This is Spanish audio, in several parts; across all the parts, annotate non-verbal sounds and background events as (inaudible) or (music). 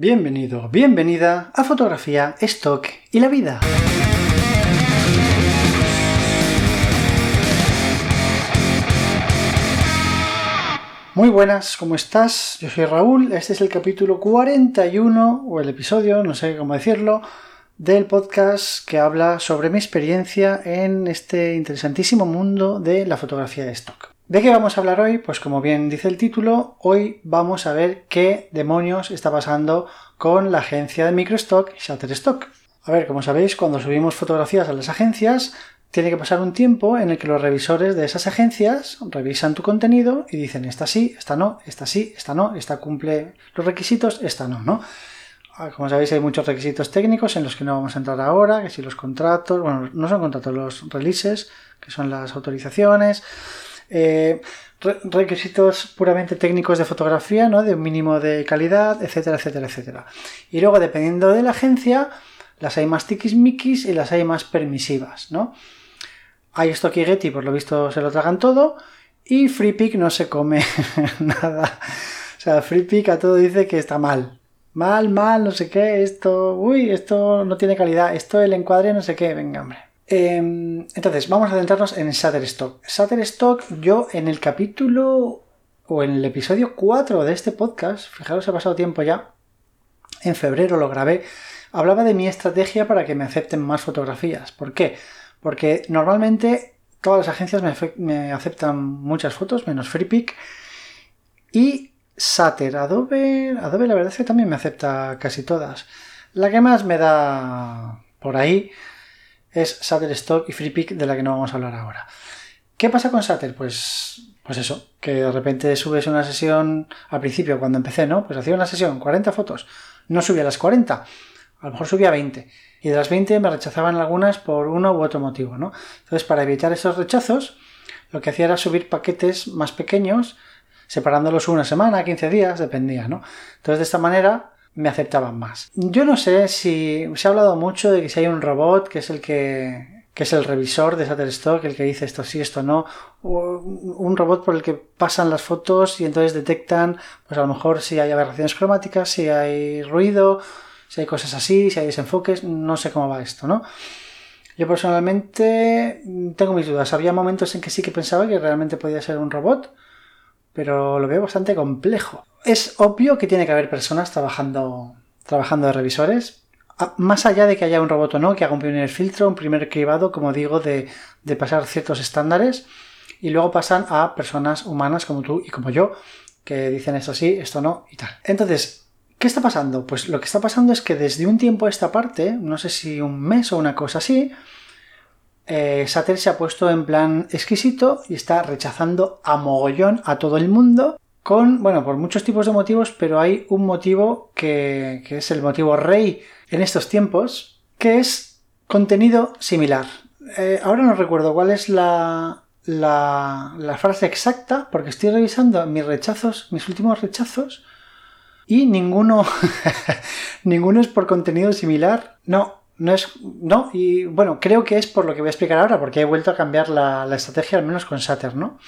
Bienvenido, bienvenida a Fotografía, Stock y la Vida. Muy buenas, ¿cómo estás? Yo soy Raúl, este es el capítulo 41, o el episodio, no sé cómo decirlo, del podcast que habla sobre mi experiencia en este interesantísimo mundo de la fotografía de stock. ¿De qué vamos a hablar hoy? Pues como bien dice el título, hoy vamos a ver qué demonios está pasando con la agencia de microstock Shutterstock. A ver, como sabéis, cuando subimos fotografías a las agencias, tiene que pasar un tiempo en el que los revisores de esas agencias revisan tu contenido y dicen esta sí, esta no, esta sí, esta no, esta cumple los requisitos, esta no, ¿no? Ah, como sabéis, hay muchos requisitos técnicos en los que no vamos a entrar ahora, que si los contratos, bueno, no son contratos, los releases, que son las autorizaciones, eh, requisitos puramente técnicos de fotografía, ¿no? de un mínimo de calidad, etcétera, etcétera, etcétera. Y luego, dependiendo de la agencia, las hay más tiquismiquis y las hay más permisivas, ¿no? Hay Stock y Getty, por lo visto, se lo tragan todo. Y FreePic no se come (laughs) nada. O sea, FreePic a todo dice que está mal. Mal, mal, no sé qué, esto, uy, esto no tiene calidad, esto el encuadre no sé qué, venga, hombre. Em, entonces, vamos a centrarnos en Shutterstock. Shutterstock, yo en el capítulo o en el episodio 4 de este podcast, fijaros, ha pasado tiempo ya, en febrero lo grabé, hablaba de mi estrategia para que me acepten más fotografías. ¿Por qué? Porque normalmente todas las agencias me, aceptan muchas fotos, menos FreePic. Y Sater, Adobe, Adobe la verdad es que también me acepta casi todas. La que más me da por ahí es Shutterstock y FreePic de la que no vamos a hablar ahora. ¿Qué pasa con Shutter? Pues, pues eso, que de repente subes una sesión al principio, cuando empecé, ¿no? Pues hacía una sesión, 40 fotos, no subía las 40, a lo mejor subía 20. Y de las 20 me rechazaban algunas por uno u otro motivo, ¿no? Entonces, para evitar esos rechazos, lo que hacía era subir paquetes más pequeños, separándolos una semana, 15 días, dependía, ¿no? Entonces, de esta manera, me aceptaban más. Yo no sé si se ha hablado mucho de que si hay un robot que es el que, que es el revisor de Shutterstock, el que dice esto sí, esto no, un robot por el que pasan las fotos y entonces detectan, pues a lo mejor si hay aberraciones cromáticas, si hay ruido, si hay cosas así, si hay desenfoques, no sé cómo va esto, ¿no? Yo personalmente tengo mis dudas. Había momentos en que sí que pensaba que realmente podía ser un robot, pero lo veo bastante complejo es obvio que tiene que haber personas trabajando, trabajando de revisores. Más allá de que haya un robot o no, que haga un primer filtro, un primer cribado, como digo, de, de pasar ciertos estándares y luego pasan a personas humanas como tú y como yo, que dicen esto sí, esto no y tal. Entonces, ¿qué está pasando? Pues lo que está pasando es que desde un tiempo a esta parte, no sé si un mes o una cosa así, eh, Sater se ha puesto en plan exquisito y está rechazando a mogollón a todo el mundo con, bueno, por muchos tipos de motivos, pero hay un motivo que, es el motivo rey en estos tiempos, que es contenido similar. Eh, ahora no recuerdo cuál es la, la, la, frase exacta, porque estoy revisando mis rechazos, mis últimos rechazos, y ninguno, (laughs) ninguno es por contenido similar. No, no es. No, y bueno, creo que es por lo que voy a explicar ahora, porque he vuelto a cambiar la, la estrategia, al menos con Sater, ¿no?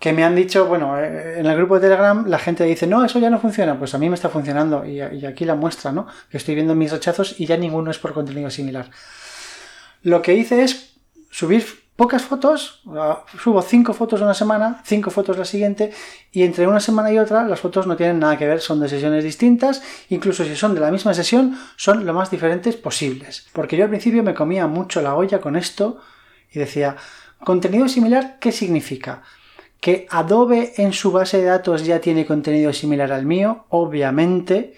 que me han dicho, bueno, eh, en el grupo de Telegram la gente dice, no, eso ya no funciona, pues a mí me está funcionando y, aquí la muestra, ¿no? Que estoy viendo mis rechazos y ya ninguno es por contenido similar. Lo que hice es subir pocas fotos, subo cinco fotos una semana, cinco fotos la siguiente, y entre una semana y otra las fotos no tienen nada que ver, son de sesiones distintas, incluso si son de la misma sesión, son lo más diferentes posibles. Porque yo al principio me comía mucho la olla con esto y decía, contenido similar, ¿qué significa? que Adobe en su base de datos ya tiene contenido similar al mío, obviamente,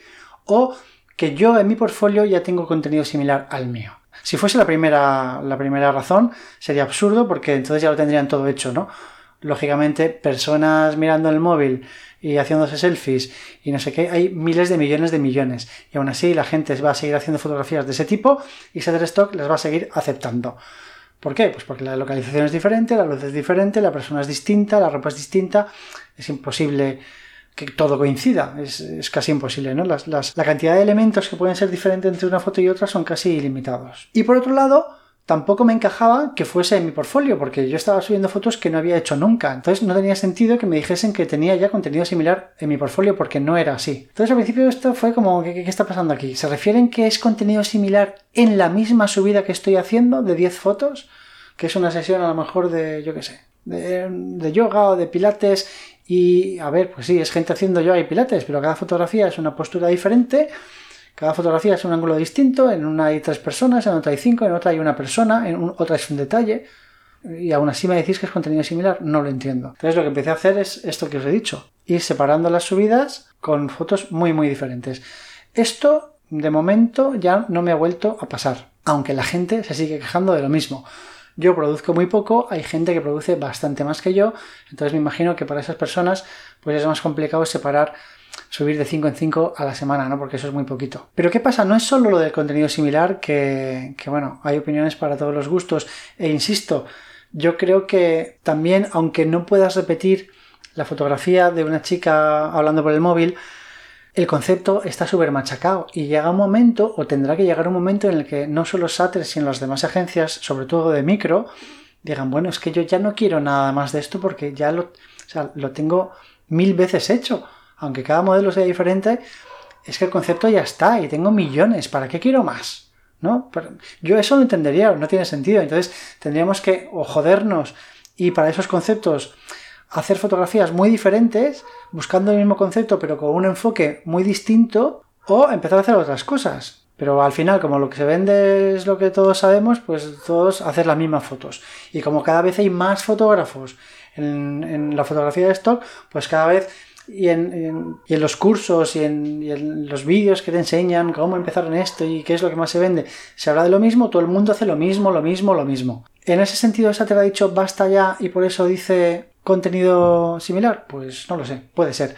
o que yo en mi portfolio ya tengo contenido similar al mío. Si fuese la primera, la primera razón, sería absurdo porque entonces ya lo tendrían todo hecho, ¿no? Lógicamente, personas mirando el móvil y haciéndose selfies y no sé qué, hay miles de millones de millones. Y aún así la gente va a seguir haciendo fotografías de ese tipo y Shutterstock les va a seguir aceptando. ¿Por qué? Pues porque la localización es diferente, la luz es diferente, la persona es distinta, la ropa es distinta, es imposible que todo coincida, es, casi imposible, ¿no? la cantidad de elementos que pueden ser diferentes entre una foto y otra son casi ilimitados. Y por otro lado, tampoco me encajaba que fuese en mi portfolio, porque yo estaba subiendo fotos que no había hecho nunca. Entonces no tenía sentido que me dijesen que tenía ya contenido similar en mi portfolio, porque no era así. Entonces al principio esto fue como, ¿qué, está pasando aquí? ¿Se refieren que es contenido similar en la misma subida que estoy haciendo de 10 fotos? Que es una sesión a lo mejor de, yo qué sé, de, de yoga o de pilates. Y a ver, pues sí, es gente haciendo yoga y pilates, pero cada fotografía es una postura diferente cada fotografía es un ángulo distinto, en una hay tres personas, en otra hay cinco, en otra hay una persona, en otra es un detalle. Y aún así me decís que es contenido similar, no lo entiendo. Entonces lo que empecé a hacer es esto que os he dicho, ir separando las subidas con fotos muy muy diferentes. Esto de momento ya no me ha vuelto a pasar, aunque la gente se sigue quejando de lo mismo. Yo produzco muy poco, hay gente que produce bastante más que yo, entonces me imagino que para esas personas pues es más complicado separar subir de 5 en 5 a la semana, ¿no? Porque eso es muy poquito. Pero ¿qué pasa? No es solo lo del contenido similar, que, que bueno, hay opiniones para todos los gustos. E insisto, yo creo que también, aunque no puedas repetir la fotografía de una chica hablando por el móvil, el concepto está súper machacado y llega un momento, o tendrá que llegar un momento en el que no solo Satter, sino las demás agencias, sobre todo de micro, digan, bueno, es que yo ya no quiero nada más de esto porque ya lo, o sea, lo tengo mil veces hecho aunque cada modelo sea diferente, es que el concepto ya está y tengo millones, ¿para qué quiero más? ¿No? Yo eso lo entendería, no tiene sentido. Entonces tendríamos que o jodernos y para esos conceptos hacer fotografías muy diferentes, buscando el mismo concepto pero con un enfoque muy distinto, o empezar a hacer otras cosas. Pero al final, como lo que se vende es lo que todos sabemos, pues todos hacer las mismas fotos. Y como cada vez hay más fotógrafos en, en la fotografía de stock, pues cada vez y en, los cursos y en, los vídeos que te enseñan cómo empezar en esto y qué es lo que más se vende, se habla de lo mismo, todo el mundo hace lo mismo, lo mismo, lo mismo. En ese sentido, te ha dicho basta ya y por eso dice contenido similar? Pues no lo sé, puede ser.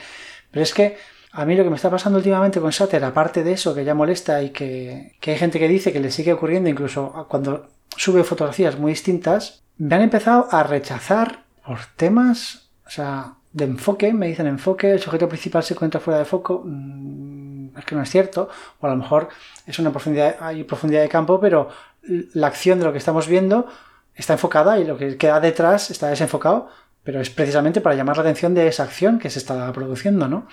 Pero es que a mí lo que me está pasando últimamente con Sater, aparte de eso que ya molesta y que, que hay gente que dice que le sigue ocurriendo incluso cuando sube fotografías muy distintas, me han empezado a rechazar por temas, o sea, de enfoque, me dicen enfoque, el sujeto principal se encuentra fuera de foco, mm, es que no es cierto, o a lo mejor es una profundidad, hay profundidad de campo, pero la acción de lo que estamos viendo está enfocada y lo que queda detrás está desenfocado, pero es precisamente para llamar la atención de esa acción que se está produciendo, ¿no?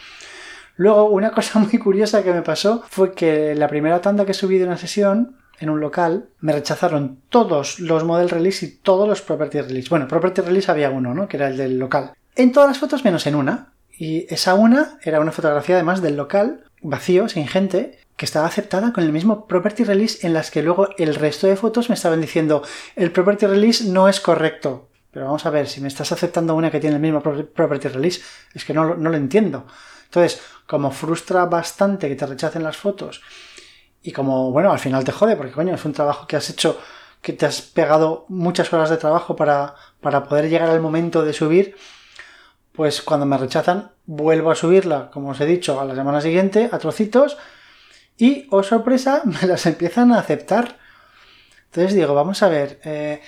Luego, una (laughs) cosa muy curiosa que me pasó fue que la primera tanda que subí de una sesión en un local, me rechazaron todos los model release y todos los property release. Bueno, property release había uno, ¿no? Que era el del local en todas las fotos menos en una. Y esa una era una fotografía además del local, vacío, sin gente, que estaba aceptada con el mismo property release en las que luego el resto de fotos me estaban diciendo el property release no es correcto. Pero vamos a ver, si me estás aceptando una que tiene el mismo property release, es que no, no lo entiendo. Entonces, como frustra bastante que te rechacen las fotos y como, bueno, al final te jode, porque coño, es un trabajo que has hecho, que te has pegado muchas horas de trabajo para, para poder llegar al momento de subir, pues cuando me rechazan vuelvo a subirla, como os he dicho, a la semana siguiente a trocitos y, oh sorpresa, (laughs) me las empiezan a aceptar. Entonces digo, vamos a ver, eh,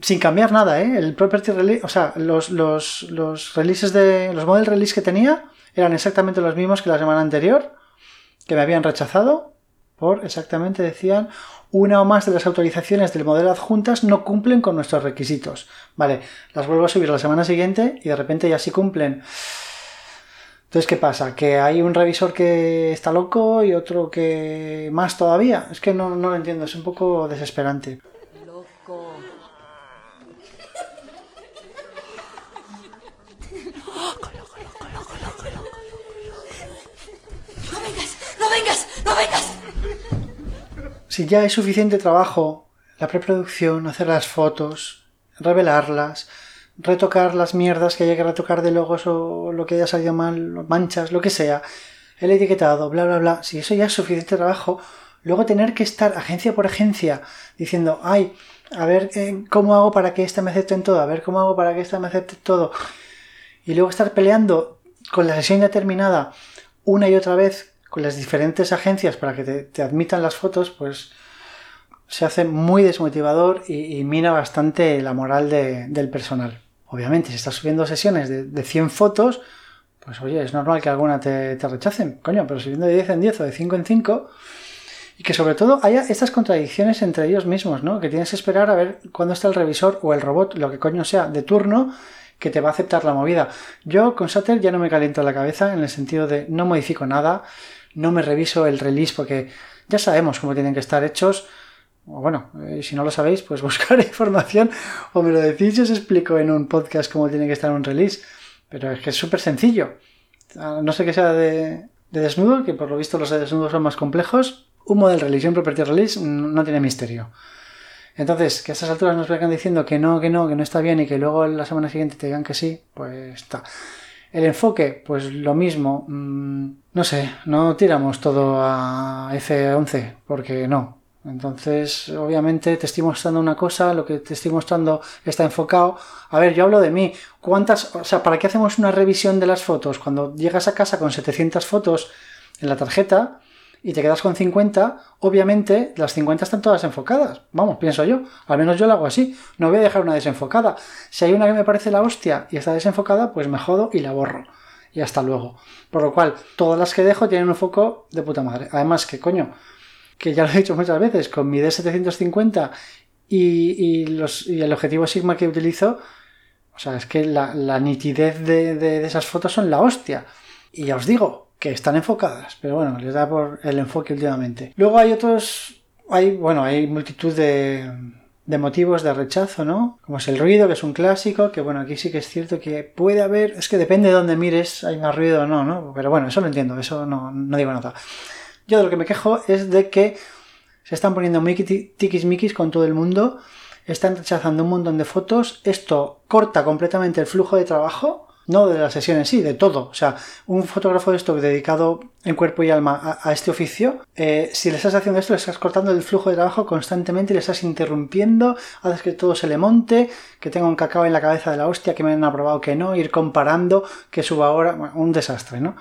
sin cambiar nada, ¿eh? El property release, o sea, los, los, los releases de, los model release que tenía eran exactamente los mismos que la semana anterior, que me habían rechazado por exactamente decían una o más de las autorizaciones del modelo adjuntas no cumplen con nuestros requisitos. Vale, las vuelvo a subir la semana siguiente y de repente ya sí cumplen. Entonces, ¿qué pasa? ¿Que hay un revisor que está loco y otro que más todavía? Es que no, no lo entiendo, es un poco desesperante. Loco. ¡No vengas! ¡No vengas! Si ya es suficiente trabajo la preproducción, hacer las fotos, revelarlas, retocar las mierdas que haya que retocar de logos o lo que haya salido mal, manchas, lo que sea, el etiquetado, bla, bla, bla, si eso ya es suficiente trabajo, luego tener que estar agencia por agencia diciendo, ay, a ver eh, cómo hago para que esta me acepte en todo, a ver cómo hago para que esta me acepte todo, y luego estar peleando con la sesión ya terminada una y otra vez con las diferentes agencias para que te, admitan las fotos, pues se hace muy desmotivador y, mina bastante la moral del personal. Obviamente, si estás subiendo sesiones de, de, 100 fotos, pues oye, es normal que alguna te, te, rechacen, coño, pero subiendo de 10 en 10 o de 5 en 5, Y que sobre todo haya estas contradicciones entre ellos mismos, ¿no? Que tienes que esperar a ver cuándo está el revisor o el robot, lo que coño sea, de turno, que te va a aceptar la movida. Yo con Sater ya no me caliento la cabeza en el sentido de no modifico nada, no me reviso el release porque ya sabemos cómo tienen que estar hechos. Bueno, eh, si no lo sabéis, pues (laughs) buscar información o me lo decís os explico en un podcast cómo tiene que estar un release. Pero es que es súper sencillo. No sé que sea de, de desnudo, que por lo visto los de desnudo son más complejos, un model release y un property release no tiene misterio. Entonces, que a estas alturas nos vengan diciendo que no, que no, que no está bien y que luego la semana siguiente te digan que sí, pues está. El enfoque, pues lo mismo. Mm, no sé, no tiramos todo a F11, porque no. Entonces, obviamente te estoy mostrando una cosa, lo que te estoy mostrando está enfocado. A ver, yo hablo de mí. ¿Cuántas, o sea, para qué hacemos una revisión de las fotos? Cuando llegas a casa con 700 fotos en la tarjeta, y te quedas con 50, obviamente las 50 están todas enfocadas. Vamos, pienso yo. Al menos yo lo hago así. No voy a dejar una desenfocada. Si hay una que me parece la hostia y está desenfocada, pues me jodo y la borro. Y hasta luego. Por lo cual, todas las que dejo tienen un foco de puta madre. Además, que coño, que ya lo he dicho muchas veces, con mi D750 y, los, y el objetivo Sigma que utilizo, o sea, es que la, nitidez de, de esas fotos son la hostia. Y ya os digo, que están enfocadas, pero bueno, les da por el enfoque últimamente. Luego hay otros, hay, bueno, hay multitud de, motivos de rechazo, ¿no? Como es el ruido, que es un clásico, que bueno, aquí sí que es cierto que puede haber, es que depende de dónde mires, hay más ruido o no, ¿no? Pero bueno, eso lo entiendo, eso no, no digo nada. Yo de lo que me quejo es de que se están poniendo muy tiquismiquis con todo el mundo, están rechazando un montón de fotos, esto corta completamente el flujo de trabajo, no de la sesión en sí, de todo. O sea, un fotógrafo de esto dedicado en cuerpo y alma a, este oficio, eh, si le estás haciendo esto, le estás cortando el flujo de trabajo constantemente, le estás interrumpiendo, haces que todo se le monte, que tenga un cacao en la cabeza de la hostia, que me han aprobado que no, ir comparando, que suba ahora, un desastre, ¿no?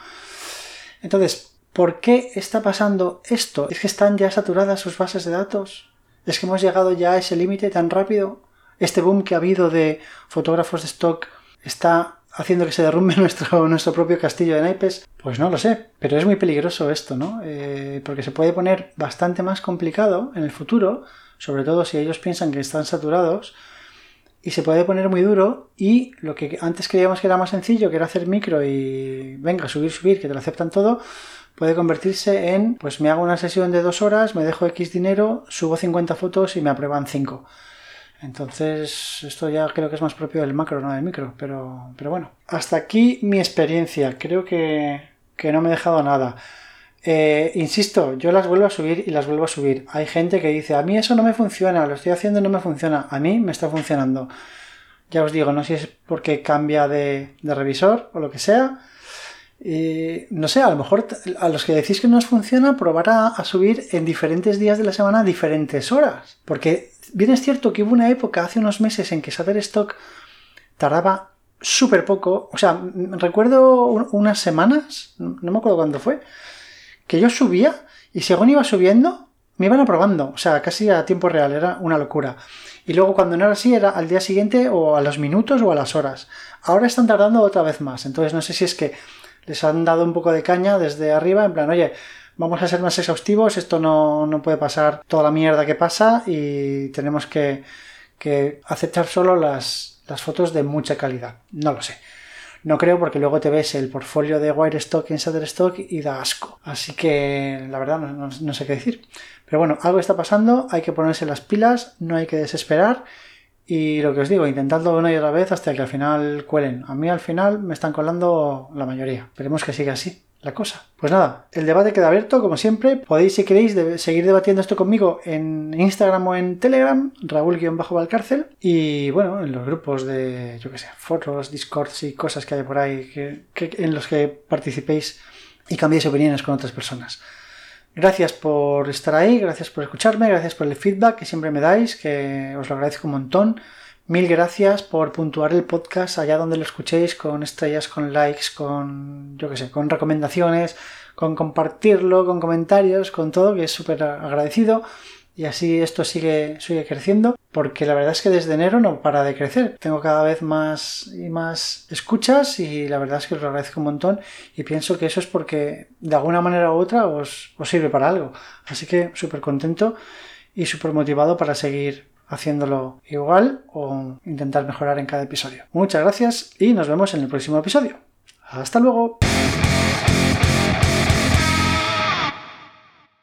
Entonces, ¿por qué está pasando esto? ¿Es que están ya saturadas sus bases de datos? ¿Es que hemos llegado ya a ese límite tan rápido? Este boom que ha habido de fotógrafos de stock está haciendo que se derrumbe (laughs) nuestro, nuestro propio castillo de naipes? Pues no lo sé, pero es muy peligroso esto, ¿no? Eh, porque se puede poner bastante más complicado en el futuro, sobre todo si ellos piensan que están saturados, y se puede poner muy duro y lo que antes creíamos que era más sencillo, que era hacer micro y venga, subir, subir, que te lo aceptan todo, puede convertirse en, pues me hago una sesión de dos horas, me dejo X dinero, subo 50 fotos y me aprueban 5. Entonces, esto ya creo que es más propio del macro, no del micro, pero, pero bueno. Hasta aquí mi experiencia. Creo que, no me he dejado nada. Eh, insisto, yo las vuelvo a subir y las vuelvo a subir. Hay gente que dice, a mí eso no me funciona, lo estoy haciendo y no me funciona. A mí me está funcionando. Ya os digo, no sé si es porque cambia de, revisor o lo que sea. No sé, a lo mejor a los que decís que no os funciona, probar a, subir en diferentes días de la semana diferentes horas. Porque bien es cierto que hubo una época hace unos meses en que Shutterstock tardaba súper poco. O sea, recuerdo unas semanas, no me acuerdo cuándo fue, que yo subía y según iba subiendo, me iban aprobando. O sea, casi a tiempo real, era una locura. Y luego cuando no era así, era al día siguiente o a los minutos o a las horas. Ahora están tardando otra vez más. Entonces no sé si es que les han dado un poco de caña desde arriba, en plan, oye, vamos a ser más exhaustivos, esto no, puede pasar toda la mierda que pasa y tenemos que, aceptar solo las, fotos de mucha calidad. No lo sé. No creo porque luego te ves el portfolio de Wirestock y Shutterstock y da asco. Así que la verdad no, no, sé qué decir. Pero bueno, algo está pasando, hay que ponerse las pilas, no hay que desesperar. Y lo que os digo, intentadlo una y otra vez hasta que al final cuelen. A mí al final me están colando la mayoría. Esperemos que siga así la cosa. Pues nada, el debate queda abierto, como siempre. Podéis, si queréis, seguir debatiendo esto conmigo en Instagram o en Telegram, Raúl-Valcárcel. Y bueno, en los grupos de, yo qué sé, foros, discords y cosas que hay por ahí en los que participéis y cambiéis opiniones con otras personas. Gracias por estar ahí, gracias por escucharme, gracias por el feedback que siempre me dais, que os lo agradezco un montón. Mil gracias por puntuar el podcast allá donde lo escuchéis con estrellas, con likes, con, yo qué sé, con recomendaciones, con compartirlo, con comentarios, con todo, que es súper agradecido. Y así esto sigue, sigue creciendo porque la verdad es que desde enero no para de crecer. Tengo cada vez más y más escuchas y la verdad es que os lo agradezco un montón y pienso que eso es porque de alguna manera u otra os, os sirve para algo. Así que súper contento y súper motivado para seguir haciéndolo igual o intentar mejorar en cada episodio. Muchas gracias y nos vemos en el próximo episodio. Hasta luego.